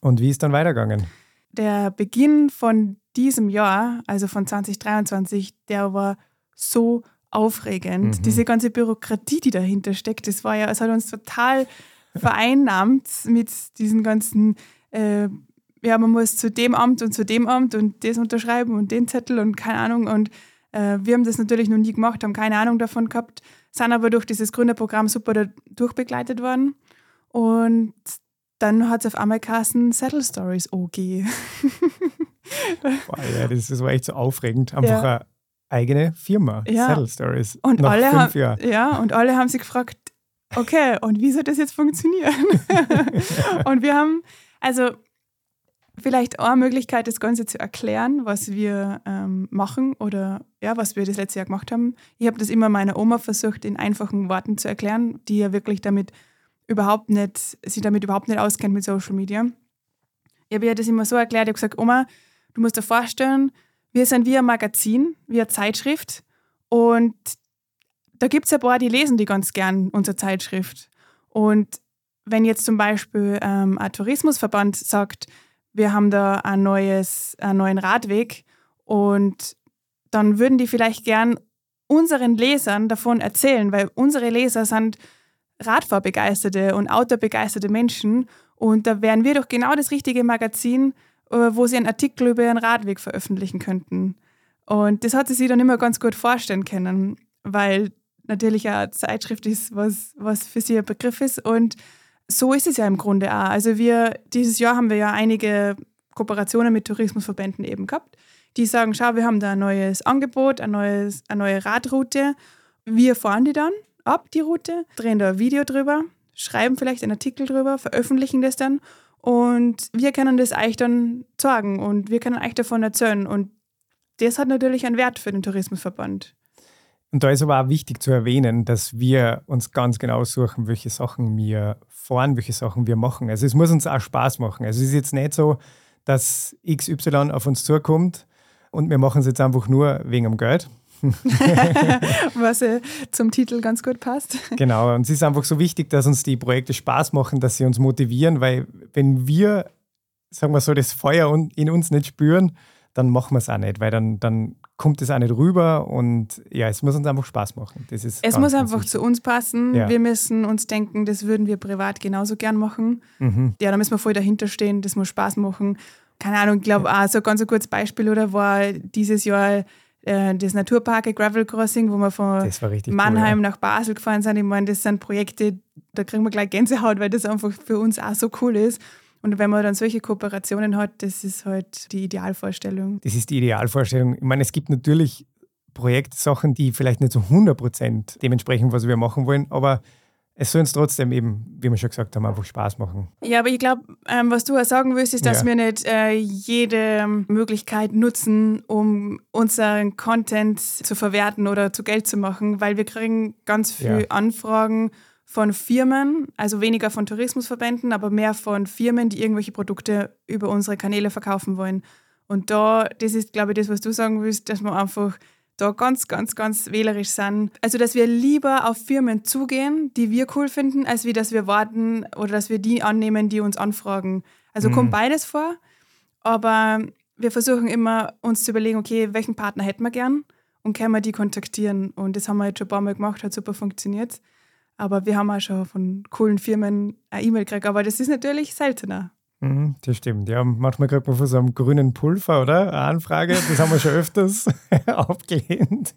Und wie ist dann weitergegangen? der Beginn von diesem Jahr, also von 2023, der war so aufregend. Mhm. Diese ganze Bürokratie, die dahinter steckt, das war ja, es hat uns total vereinnahmt mit diesen ganzen, äh, ja, man muss zu dem Amt und zu dem Amt und das unterschreiben und den Zettel und keine Ahnung. Und äh, wir haben das natürlich noch nie gemacht, haben keine Ahnung davon gehabt, sind aber durch dieses Gründerprogramm super da durchbegleitet worden. Und dann hat es auf einmal geheißen Settle Stories OG. Boah, ja, das, das war echt so aufregend. Einfach Ja. eine eigene Firma, Ja. Saddle Stories. Und Nach alle, haben, Jahren. ja, und alle haben sich gefragt, okay, und wie soll das jetzt funktionieren? und wir haben, also vielleicht eine Möglichkeit, das Ganze zu erklären, was wir ähm, machen oder ja, was wir das letzte Jahr gemacht haben. Ich habe das immer meiner Oma versucht, in einfachen Worten zu erklären, die ja wirklich damit überhaupt nicht, sich damit überhaupt nicht auskennt mit Social Media. Ich habe ihr das immer so erklärt, ich habe gesagt, Oma, du musst dir vorstellen, wir sind wie ein Magazin, wie eine Zeitschrift und da gibt es ein paar, die lesen die ganz gern, unsere Zeitschrift. Und wenn jetzt zum Beispiel ähm, ein Tourismusverband sagt, wir haben da ein neues, einen neuen Radweg und dann würden die vielleicht gern unseren Lesern davon erzählen, weil unsere Leser sind Radfahrbegeisterte und Outdoor-begeisterte Menschen und da wären wir doch genau das richtige Magazin, äh, wo sie einen Artikel über ihren Radweg veröffentlichen könnten. Und das hat sie sich dann immer ganz gut vorstellen können, weil natürlich eine Zeitschrift ist, was, was für sie ein Begriff ist. Und so ist es ja im Grunde auch. Also wir, dieses Jahr haben wir ja einige Kooperationen mit Tourismusverbänden eben gehabt, die sagen, schau, wir haben da ein neues Angebot, ein neues, eine neue Radroute. Wir fahren die dann ab, die Route, drehen da ein Video drüber, schreiben vielleicht einen Artikel drüber, veröffentlichen das dann und wir können das euch dann sagen und wir können euch davon erzählen. Und das hat natürlich einen Wert für den Tourismusverband. Und da ist aber auch wichtig zu erwähnen, dass wir uns ganz genau suchen, welche Sachen wir fahren, welche Sachen wir machen. Also es muss uns auch Spaß machen. Also es ist jetzt nicht so, dass XY auf uns zukommt und wir machen es jetzt einfach nur wegen dem Geld. Was äh, zum Titel ganz gut passt. Genau, und es ist einfach so wichtig, dass uns die Projekte Spaß machen, dass sie uns motivieren, weil wenn wir, sagen wir so, das Feuer in uns nicht spüren, dann machen wir es auch nicht, weil dann, dann kommt es auch nicht rüber und ja, es muss uns einfach Spaß machen. Das ist es muss einfach wichtig. zu uns passen. Ja. Wir müssen uns denken, das würden wir privat genauso gern machen. Mhm. Ja, da müssen wir voll dahinter stehen, das muss Spaß machen. Keine Ahnung, ich glaube, auch so ein ganz ein kurzes Beispiel oder war dieses Jahr äh, das Naturpark Gravel Crossing, wo wir von Mannheim cool. nach Basel gefahren sind. Ich meine, das sind Projekte, da kriegen wir gleich Gänsehaut, weil das einfach für uns auch so cool ist. Und wenn man dann solche Kooperationen hat, das ist halt die Idealvorstellung. Das ist die Idealvorstellung. Ich meine, es gibt natürlich Projektsachen, die vielleicht nicht zu 100% dementsprechend, was wir machen wollen, aber es soll uns trotzdem eben, wie wir schon gesagt haben, einfach Spaß machen. Ja, aber ich glaube, ähm, was du auch sagen willst, ist, dass Ja. wir nicht äh, jede Möglichkeit nutzen, um unseren Content zu verwerten oder zu Geld zu machen, weil wir kriegen ganz viele Ja. Anfragen von Firmen, also weniger von Tourismusverbänden, aber mehr von Firmen, die irgendwelche Produkte über unsere Kanäle verkaufen wollen. Und da, das ist, glaube ich, das, was du sagen willst, dass wir einfach da ganz, ganz, ganz wählerisch sind. Also, dass wir lieber auf Firmen zugehen, die wir cool finden, als wie, dass wir warten oder dass wir die annehmen, die uns anfragen. Also kommt beides vor, aber wir versuchen immer, uns zu überlegen, okay, welchen Partner hätten wir gern und können wir die kontaktieren. Und das haben wir jetzt schon ein paar Mal gemacht, hat super funktioniert. Aber wir haben auch schon von coolen Firmen eine E-Mail gekriegt, aber das ist natürlich seltener. Mhm, das stimmt. Ja, manchmal kriegt man von so einem grünen Pulver, oder? Eine Anfrage. Das haben wir schon öfters abgelehnt.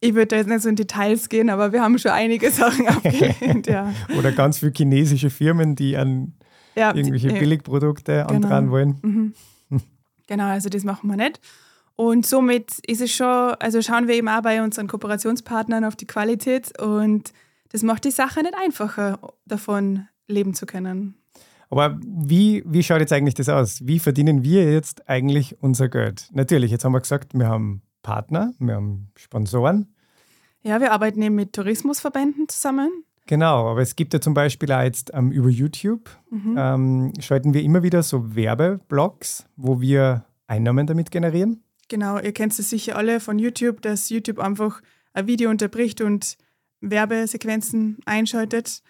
Ich würde da jetzt nicht so in Details gehen, aber wir haben schon einige Sachen abgelehnt, ja. Oder ganz viele chinesische Firmen, die an ja irgendwelche die- Billigprodukte Genau. andran wollen. Mhm. Genau, also das machen wir nicht. Und somit ist es schon, also schauen wir eben auch bei unseren Kooperationspartnern auf die Qualität und das macht die Sache nicht einfacher, davon leben zu können. Aber wie, wie schaut jetzt eigentlich das aus? Wie verdienen wir jetzt eigentlich unser Geld? Natürlich, jetzt haben wir gesagt, wir haben Partner, wir haben Sponsoren. Ja, wir arbeiten eben mit Tourismusverbänden zusammen. Genau, aber es gibt ja zum Beispiel auch jetzt ähm, über YouTube, ähm, schalten wir immer wieder so Werbeblogs, wo wir Einnahmen damit generieren. Genau, ihr kennt es sicher alle von YouTube, dass YouTube einfach ein Video unterbricht und Werbesequenzen einschaltet.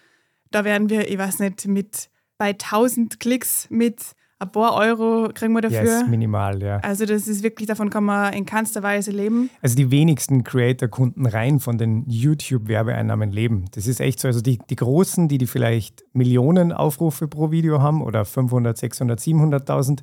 Da werden wir, ich weiß nicht, mit bei 1000 Klicks mit ein paar Euro kriegen wir dafür. ist minimal, ja. Also das ist wirklich, davon kann man in keinster Weise leben. Also die wenigsten Creator-Kunden rein von den YouTube-Werbeeinnahmen leben. Das ist echt so. Also die, die Großen, die, die vielleicht Millionen Aufrufe pro Video haben oder 500, 600, 700.000,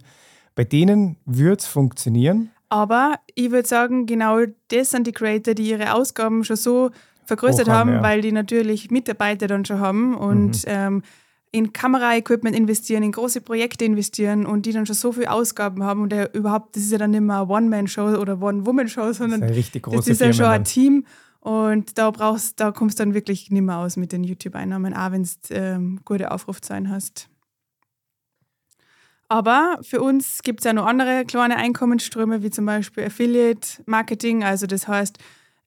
bei denen wird es funktionieren. Aber ich würde sagen, genau das sind die Creator, die ihre Ausgaben schon so vergrößert Hoch haben, ja. weil die natürlich Mitarbeiter dann schon haben und ähm, in Kameraequipment investieren, in große Projekte investieren und die dann schon so viel Ausgaben haben und der überhaupt, das ist ja dann nicht mehr eine One-Man-Show oder One-Woman-Show, Das sondern sind richtig das ist ja schon ein. Team und da brauchst, da kommst du dann wirklich nicht mehr aus mit den YouTube-Einnahmen, auch wenn du ähm, gute Aufrufzahlen hast. Aber für uns gibt es ja noch andere kleine Einkommensströme, wie zum Beispiel Affiliate-Marketing. Also das heißt,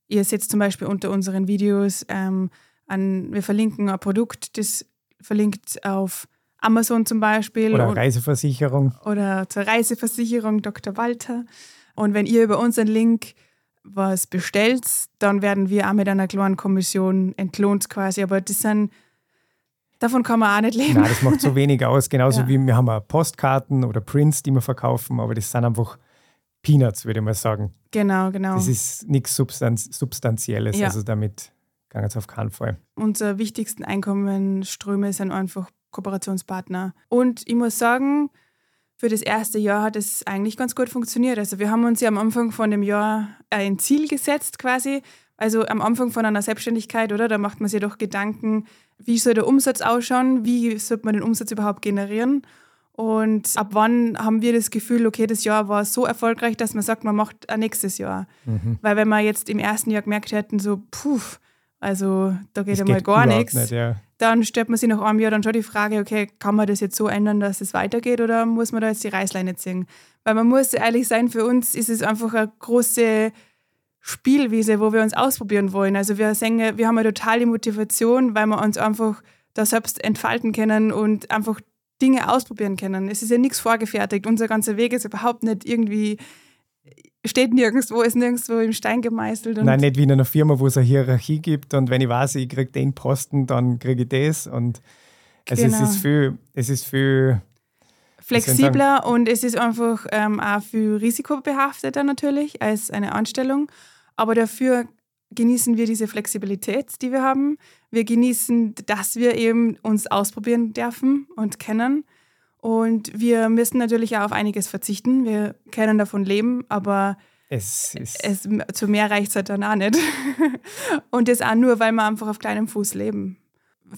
ihr seht zum Beispiel unter unseren Videos, ähm, an, wir verlinken ein Produkt, das verlinkt auf Amazon zum Beispiel Oder und- Reiseversicherung. oder zur Reiseversicherung Dr. Walter. Und wenn ihr über unseren Link was bestellt, dann werden wir auch mit einer kleinen Kommission entlohnt quasi. Aber das sind, davon kann man auch nicht leben. Nein, das macht so wenig aus. Genauso Ja. wie wir haben Postkarten oder Prints, die wir verkaufen, aber das sind einfach Peanuts, würde mal sagen. Genau, genau. Das ist nichts Substanz Substanzielles. Ja. Also damit kann es auf keinen Fall. Unsere wichtigsten Einkommensströme sind einfach Kooperationspartner. Und ich muss sagen, für das erste Jahr hat es eigentlich ganz gut funktioniert. Also wir haben uns ja am Anfang von dem Jahr ein Ziel gesetzt quasi. Also am Anfang von einer Selbstständigkeit, oder? Da macht man sich doch Gedanken, wie soll der Umsatz ausschauen? Wie sollte man den Umsatz überhaupt generieren? Und ab wann haben wir das Gefühl, okay, das Jahr war so erfolgreich, dass man sagt, man macht ein nächstes Jahr. Mhm. Weil wenn wir jetzt im ersten Jahr gemerkt hätten, so, puh, also da geht Das ja mal gar nichts, nicht, ja. dann stellt man sich nach einem Jahr dann schon die Frage, okay, kann man das jetzt so ändern, dass es weitergeht oder muss man da jetzt die Reißleine ziehen? Weil man muss ehrlich sein, für uns ist es einfach eine große Spielwiese, wo wir uns ausprobieren wollen. Also wir sehen, wir haben eine totale Motivation, weil wir uns einfach da selbst entfalten können und einfach Dinge ausprobieren können. Es ist ja nichts vorgefertigt. Unser ganzer Weg ist überhaupt nicht irgendwie, steht nirgendwo, ist nirgendwo im Stein gemeißelt. Und Nein, nicht wie in einer Firma, wo es eine Hierarchie gibt und wenn ich weiß, ich kriege den Posten, dann kriege ich das. Und also Genau. es ist viel, es ist viel flexibler und es ist einfach ähm, auch viel risikobehafteter natürlich als eine Anstellung. Aber dafür genießen wir diese Flexibilität, die wir haben. Wir genießen, dass wir eben uns ausprobieren dürfen und kennen. Und wir müssen natürlich auch auf einiges verzichten. Wir können davon leben, aber es, es zu mehr reicht es halt dann auch nicht. und das auch nur, weil wir einfach auf kleinem Fuß leben.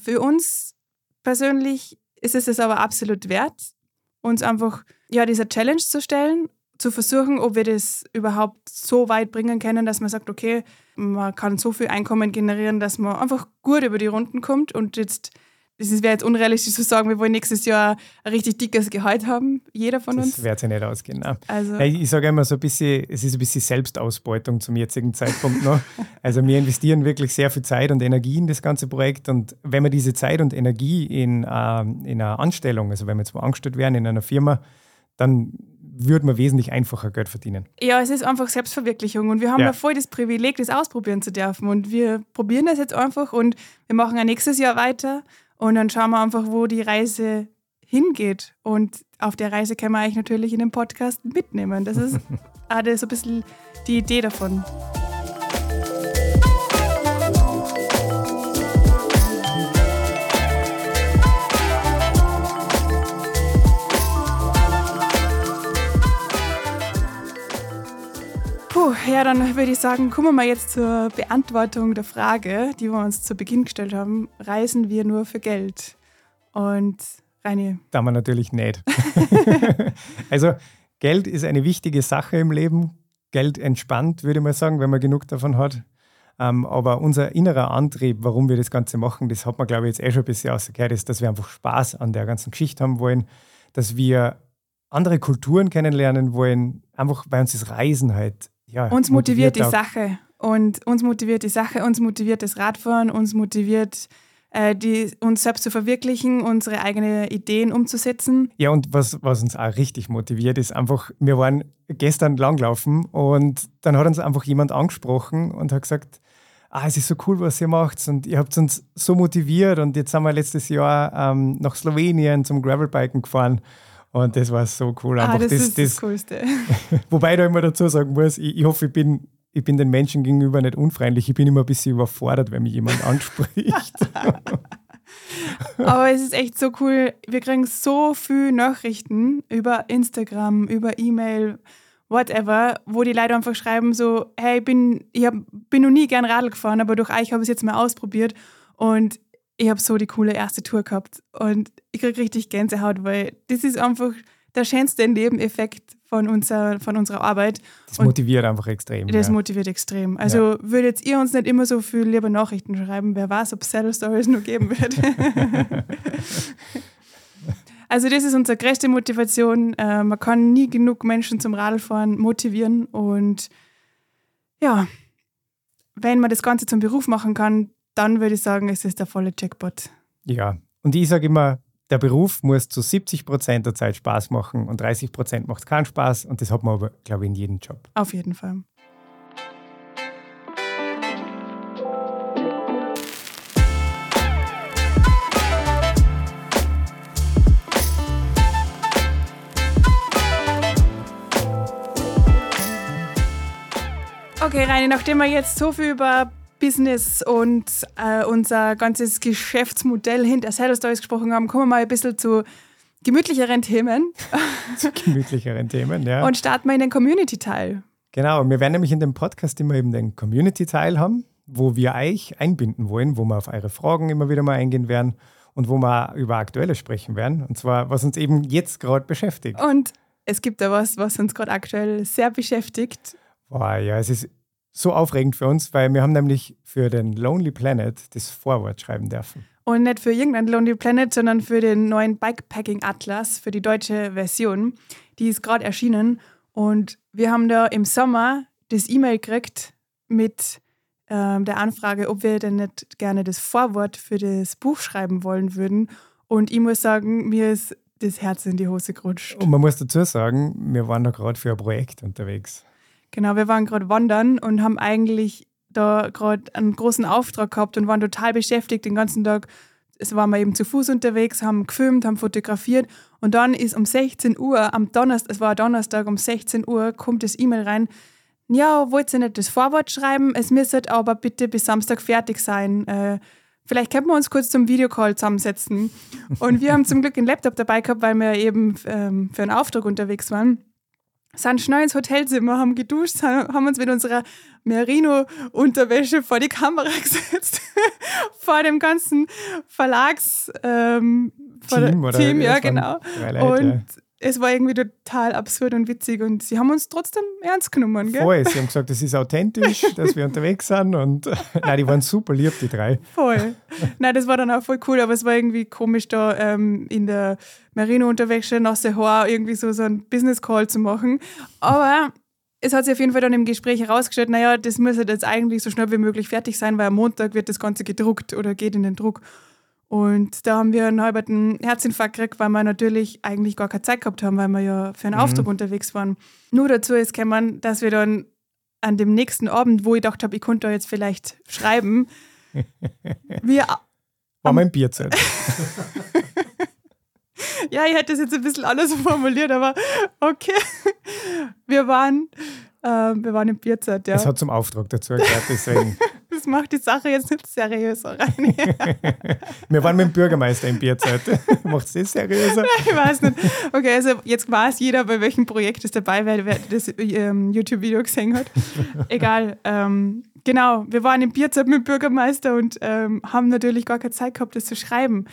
Für uns persönlich ist es es aber absolut wert, uns einfach ja, dieser Challenge zu stellen, zu versuchen, ob wir das überhaupt so weit bringen können, dass man sagt, okay, man kann so viel Einkommen generieren, dass man einfach gut über die Runden kommt und jetzt es wäre jetzt unrealistisch zu sagen, wir wollen nächstes Jahr ein richtig dickes Gehalt haben, jeder von uns. Das wird sich nicht ausgehen. Nein. Also ich sage immer so ein bisschen, es ist ein bisschen Selbstausbeutung zum jetzigen Zeitpunkt noch. also wir investieren wirklich sehr viel Zeit und Energie in das ganze Projekt und wenn wir diese Zeit und Energie in, äh, in einer Anstellung, also wenn wir jetzt wo angestellt werden in einer Firma, dann würde man wesentlich einfacher Geld verdienen. Ja, es ist einfach Selbstverwirklichung und wir haben ja. ja voll das Privileg, das ausprobieren zu dürfen und wir probieren das jetzt einfach und wir machen ja nächstes Jahr weiter und dann schauen wir einfach, wo die Reise hingeht und auf der Reise können wir eigentlich natürlich in dem Podcast mitnehmen. Das ist auch so ein bisschen die Idee davon. Puh, ja, dann würde ich sagen, kommen wir mal jetzt zur Beantwortung der Frage, die wir uns zu Beginn gestellt haben. Reisen wir nur für Geld? Und Reini? Da wir natürlich nicht. also Geld ist eine wichtige Sache im Leben. Geld entspannt, würde mal sagen, wenn man genug davon hat. Ähm, aber unser innerer Antrieb, warum wir das Ganze machen, das hat man, glaube ich, jetzt eh schon ein bisschen ausgekehrt, ist, dass wir einfach Spaß an der ganzen Geschichte haben wollen, dass wir andere Kulturen kennenlernen wollen, einfach weil uns das Reisen halt ja, uns motiviert, motiviert die Sache. Und uns motiviert die Sache, uns motiviert das Radfahren, uns motiviert äh, die, uns selbst zu verwirklichen, unsere eigenen Ideen umzusetzen. Ja, und was, was uns auch richtig motiviert, ist einfach, wir waren gestern langlaufen und dann hat uns einfach jemand angesprochen und hat gesagt, ah, es ist so cool, was ihr macht und ihr habt uns so motiviert und jetzt sind wir letztes Jahr ähm, nach Slowenien zum Gravelbiken gefahren und das war so cool. Ah, Einfach ah, das, das ist das, das Coolste. Wobei ich da immer dazu sagen muss, ich, ich hoffe, ich bin, ich bin den Menschen gegenüber nicht unfreundlich. Ich bin immer ein bisschen überfordert, wenn mich jemand anspricht. Aber es ist echt so cool. Wir kriegen so viele Nachrichten über Instagram, über E-Mail, whatever, wo die Leute einfach schreiben so, hey, bin, ich hab, bin noch nie gern Radl gefahren, aber durch euch habe ich es jetzt mal ausprobiert und ich habe so die coole erste Tour gehabt und ich kriege richtig Gänsehaut, weil das ist einfach der schönste Nebeneffekt von, unser, von unserer Arbeit. Das motiviert und einfach extrem. Das ja. motiviert extrem. Also ja. würdet ihr uns nicht immer so viel lieber Nachrichten schreiben, wer weiß, ob es Saddle Stories noch geben wird. also das ist unsere größte Motivation. Äh, man kann nie genug Menschen zum Radfahren motivieren und ja, wenn man das Ganze zum Beruf machen kann, dann würde ich sagen, es ist der volle Jackpot. Ja, und ich sage immer, der Beruf muss zu 70 Prozent der Zeit Spaß machen und 30 Prozent macht keinen Spaß und das hat man aber, glaube ich, in jedem Job. Auf jeden Fall. Okay, Reini, nachdem wir jetzt so viel über Business und äh, unser ganzes Geschäftsmodell hinter Saddle Stories gesprochen haben, kommen wir mal ein bisschen zu gemütlicheren Themen. zu gemütlicheren Themen, ja. Und starten wir in den Community-Teil. Genau, wir werden nämlich in dem Podcast immer eben den Community-Teil haben, wo wir euch einbinden wollen, wo wir auf eure Fragen immer wieder mal eingehen werden und wo wir über Aktuelle sprechen werden. Und zwar, was uns eben jetzt gerade beschäftigt. Und es gibt da was, was uns gerade aktuell sehr beschäftigt. Boah, ja, es ist so aufregend für uns, weil wir haben nämlich für den Lonely Planet das Vorwort schreiben dürfen. Und nicht für irgendeinen Lonely Planet, sondern für den neuen Bikepacking Atlas, für die deutsche Version. Die ist gerade erschienen. Und wir haben da im Sommer das E-Mail gekriegt mit ähm, der Anfrage, ob wir denn nicht gerne das Vorwort für das Buch schreiben wollen würden. Und ich muss sagen, mir ist das Herz in die Hose gerutscht. Und man muss dazu sagen, wir waren da gerade für ein Projekt unterwegs. Genau, wir waren gerade wandern und haben eigentlich da gerade einen großen Auftrag gehabt und waren total beschäftigt, den ganzen Tag es waren wir eben zu Fuß unterwegs, haben gefilmt, haben fotografiert und dann ist um 16 Uhr am Donnerstag, es war Donnerstag um 16 Uhr, kommt das E-Mail rein. Ja, wollt ihr nicht das Vorwort schreiben? Es müsste aber bitte bis Samstag fertig sein. Äh, vielleicht könnten wir uns kurz zum Videocall zusammensetzen. Und wir haben zum Glück einen Laptop dabei gehabt, weil wir eben ähm, für einen Auftrag unterwegs waren sind schnell ins Hotelzimmer, haben geduscht, haben uns mit unserer Merino-Unterwäsche vor die Kamera gesetzt. vor dem ganzen Verlags ähm, Team, Team ja, genau. Und es war irgendwie total absurd und witzig und sie haben uns trotzdem ernst genommen. Gell? Voll, sie haben gesagt, es ist authentisch, dass wir unterwegs sind und nein, die waren super lieb, die drei. Voll. Nein, das war dann auch voll cool, aber es war irgendwie komisch, da ähm, in der Merino-Unterwäsche nasse Haar irgendwie so, so einen Business-Call zu machen. Aber es hat sich auf jeden Fall dann im Gespräch herausgestellt, naja, das müsste jetzt eigentlich so schnell wie möglich fertig sein, weil am Montag wird das Ganze gedruckt oder geht in den Druck. Und da haben wir einen halben Herzinfarkt gekriegt, weil wir natürlich eigentlich gar keine Zeit gehabt haben, weil wir ja für einen mhm. Auftrag unterwegs waren. Nur dazu ist gekommen, dass wir dann an dem nächsten Abend, wo ich gedacht habe, ich könnte da jetzt vielleicht schreiben, wir. War mein Bierzeit. ja, ich hätte es jetzt ein bisschen anders formuliert, aber okay. Wir waren, äh, wir waren im Bierzeit, ja. Es hat zum Auftrag dazu erklärt, deswegen. Macht die Sache jetzt nicht seriöser rein. Wir waren mit dem Bürgermeister in Bierzeit. Macht es seriöser? Ich weiß nicht. Okay, also jetzt weiß jeder, bei welchem Projekt es dabei war, wer das ähm, YouTube-Video gesehen hat. Egal. Ähm, genau, wir waren in Bierzeit mit dem Bürgermeister und ähm, haben natürlich gar keine Zeit gehabt, das zu schreiben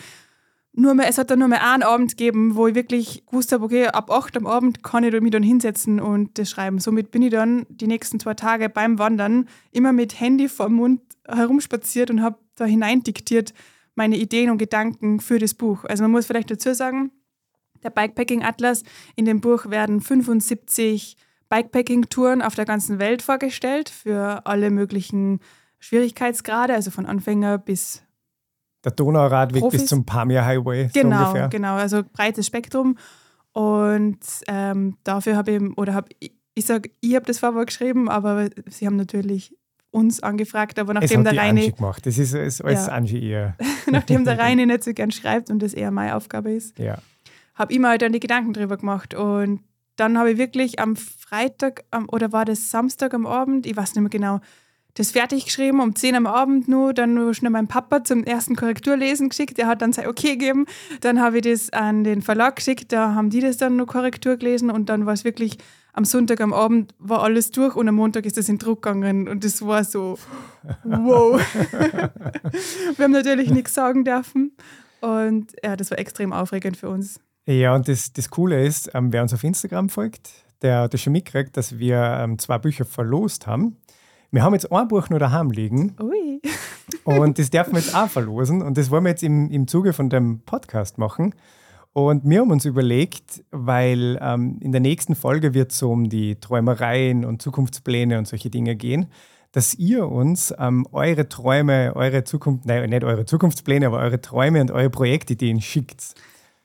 nur mehr, es hat dann nur mehr einen Abend gegeben, wo ich wirklich gewusst habe, okay, ab 8 am Abend kann ich mich dann hinsetzen und das schreiben. Somit bin ich dann die nächsten zwei Tage beim Wandern immer mit Handy vor Mund herumspaziert und habe da hinein diktiert meine Ideen und Gedanken für das Buch. Also man muss vielleicht dazu sagen, der Bikepacking Atlas, in dem Buch werden 75 Bikepacking-Touren auf der ganzen Welt vorgestellt für alle möglichen Schwierigkeitsgrade, also von Anfänger bis der Donauradweg Profis. bis zum Pamir Highway. Genau, so genau, also breites Spektrum. Und ähm, dafür habe ich, oder habe ich, ich sage, ich habe das Vorwort geschrieben, aber sie haben natürlich uns angefragt, aber nachdem der Reine. Gemacht. Das ist, ist alles ja. Angie eher. nachdem der Reine nicht so gern schreibt und das eher meine Aufgabe ist, ja. habe ich mir halt dann die Gedanken drüber gemacht. Und dann habe ich wirklich am Freitag oder war das Samstag am Abend, ich weiß nicht mehr genau, das fertig geschrieben, um 10 am Abend nur, dann nur schnell meinem Papa zum ersten Korrekturlesen geschickt, der hat dann sein Okay gegeben, dann habe ich das an den Verlag geschickt, da haben die das dann nur Korrektur gelesen und dann war es wirklich am Sonntag am Abend war alles durch und am Montag ist das in Druck gegangen und das war so, wow. Wir haben natürlich nichts sagen dürfen und ja, das war extrem aufregend für uns. Ja, und das, das Coole ist, ähm, wer uns auf Instagram folgt, der hat schon mitgekriegt, dass wir ähm, zwei Bücher verlost haben. Wir haben jetzt ein Buch noch daheim liegen. Ui. und das dürfen wir jetzt auch verlosen. Und das wollen wir jetzt im, im Zuge von dem Podcast machen. Und wir haben uns überlegt, weil ähm, in der nächsten Folge wird es so um die Träumereien und Zukunftspläne und solche Dinge gehen, dass ihr uns ähm, eure Träume, eure Zukunft, nein, nicht eure Zukunftspläne, aber eure Träume und eure Projektideen schickt.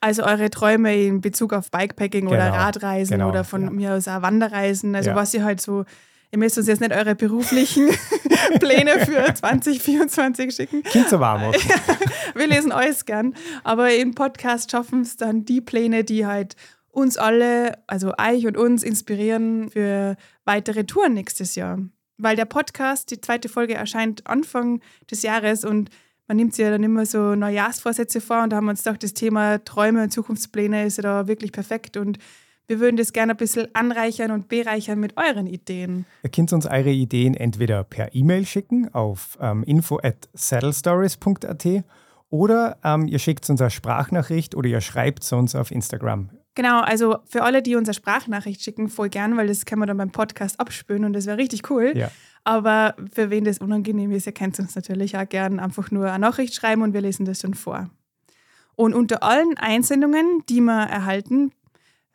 Also eure Träume in Bezug auf Bikepacking genau, oder Radreisen genau, oder von ja. mir aus auch Wanderreisen, also ja. was ihr halt so Ihr müsst uns jetzt nicht eure beruflichen Pläne für 2024 schicken. Kind so warm. Wir lesen alles gern. Aber im Podcast schaffen es dann die Pläne, die halt uns alle, also euch und uns, inspirieren für weitere Touren nächstes Jahr. Weil der Podcast, die zweite Folge, erscheint Anfang des Jahres und man nimmt sich ja dann immer so Neujahrsvorsätze vor und da haben wir uns gedacht, das Thema Träume und Zukunftspläne ist ja da wirklich perfekt und wir würden das gerne ein bisschen anreichern und bereichern mit euren Ideen. Ihr könnt uns eure Ideen entweder per E-Mail schicken auf ähm, info at saddlestories.at oder ähm, ihr schickt uns eine Sprachnachricht oder ihr schreibt es uns auf Instagram. Genau, also für alle, die uns eine Sprachnachricht schicken, voll gern, weil das können wir dann beim Podcast abspülen und das wäre richtig cool. Ja. Aber für wen das unangenehm ist, ihr könnt uns natürlich auch gern einfach nur eine Nachricht schreiben und wir lesen das dann vor. Und unter allen Einsendungen, die wir erhalten,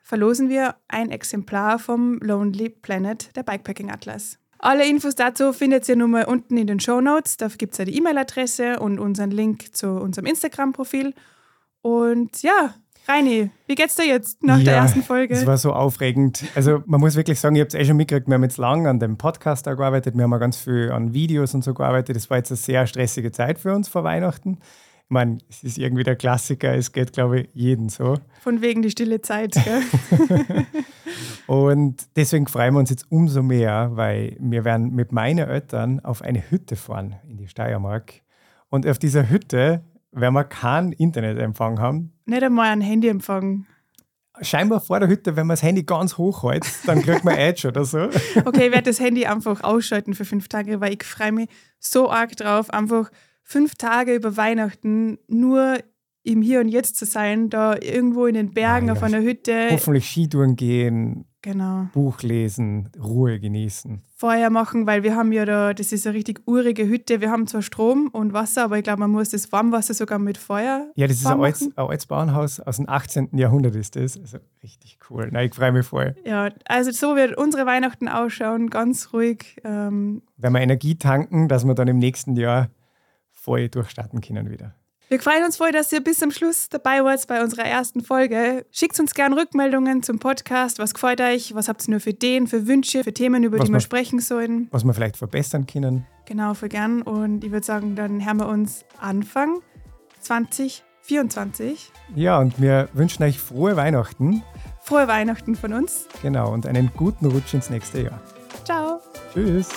verlosen wir ein Exemplar vom Lonely Planet, der Bikepacking Atlas. Alle Infos dazu findet ihr nun mal unten in den Show Notes. Da gibt es ja die E-Mail-Adresse und unseren Link zu unserem Instagram-Profil. Und ja, Reini, wie geht's dir jetzt nach ja, der ersten Folge? Es war so aufregend. Also man muss wirklich sagen, ich habe es eh schon mitgekriegt, wir haben jetzt lange an dem Podcast gearbeitet, wir haben auch ganz viel an Videos und so gearbeitet. Das war jetzt eine sehr stressige Zeit für uns vor Weihnachten. Ich meine, es ist irgendwie der Klassiker, es geht, glaube ich, jeden so. Von wegen die stille Zeit. Gell? und deswegen freuen wir uns jetzt umso mehr, weil wir werden mit meinen Eltern auf eine Hütte fahren in die Steiermark. Und auf dieser Hütte werden wir keinen Internetempfang haben. Nicht einmal einen Handyempfang. Scheinbar vor der Hütte, wenn man das Handy ganz hoch hält, dann kriegt man Edge oder so. Okay, ich werde das Handy einfach ausschalten für fünf Tage, weil ich freue mich so arg drauf, einfach fünf Tage über Weihnachten nur im Hier und Jetzt zu sein, da irgendwo in den Bergen ja. auf einer Hütte. Hoffentlich Skitouren gehen, Genau. Buch lesen, Ruhe genießen. Feuer machen, weil wir haben ja da, das ist eine richtig urige Hütte. Wir haben zwar Strom und Wasser, aber ich glaube, man muss das Warmwasser sogar mit Feuer. Ja, das ist ein altes, ein altes Bauernhaus aus dem 18. Jahrhundert ist das. Also richtig cool. Nein, ich freue mich voll. Ja, also so wird unsere Weihnachten ausschauen, ganz ruhig. Ähm, Wenn wir Energie tanken, dass wir dann im nächsten Jahr voll durchstarten können wieder. Wir freuen uns voll, dass ihr bis zum Schluss dabei wart bei unserer ersten Folge. Schickt uns gerne Rückmeldungen zum Podcast. Was gefällt euch? Was habt ihr nur für Ideen, für Wünsche, für Themen, über Was die wir sprechen sollen? Was wir vielleicht verbessern können. Genau, voll gern. Und ich würde sagen, dann hören wir uns Anfang 2024. Ja, und wir wünschen euch frohe Weihnachten. Frohe Weihnachten von uns. Genau, und einen guten Rutsch ins nächste Jahr. Ciao. Tschüss.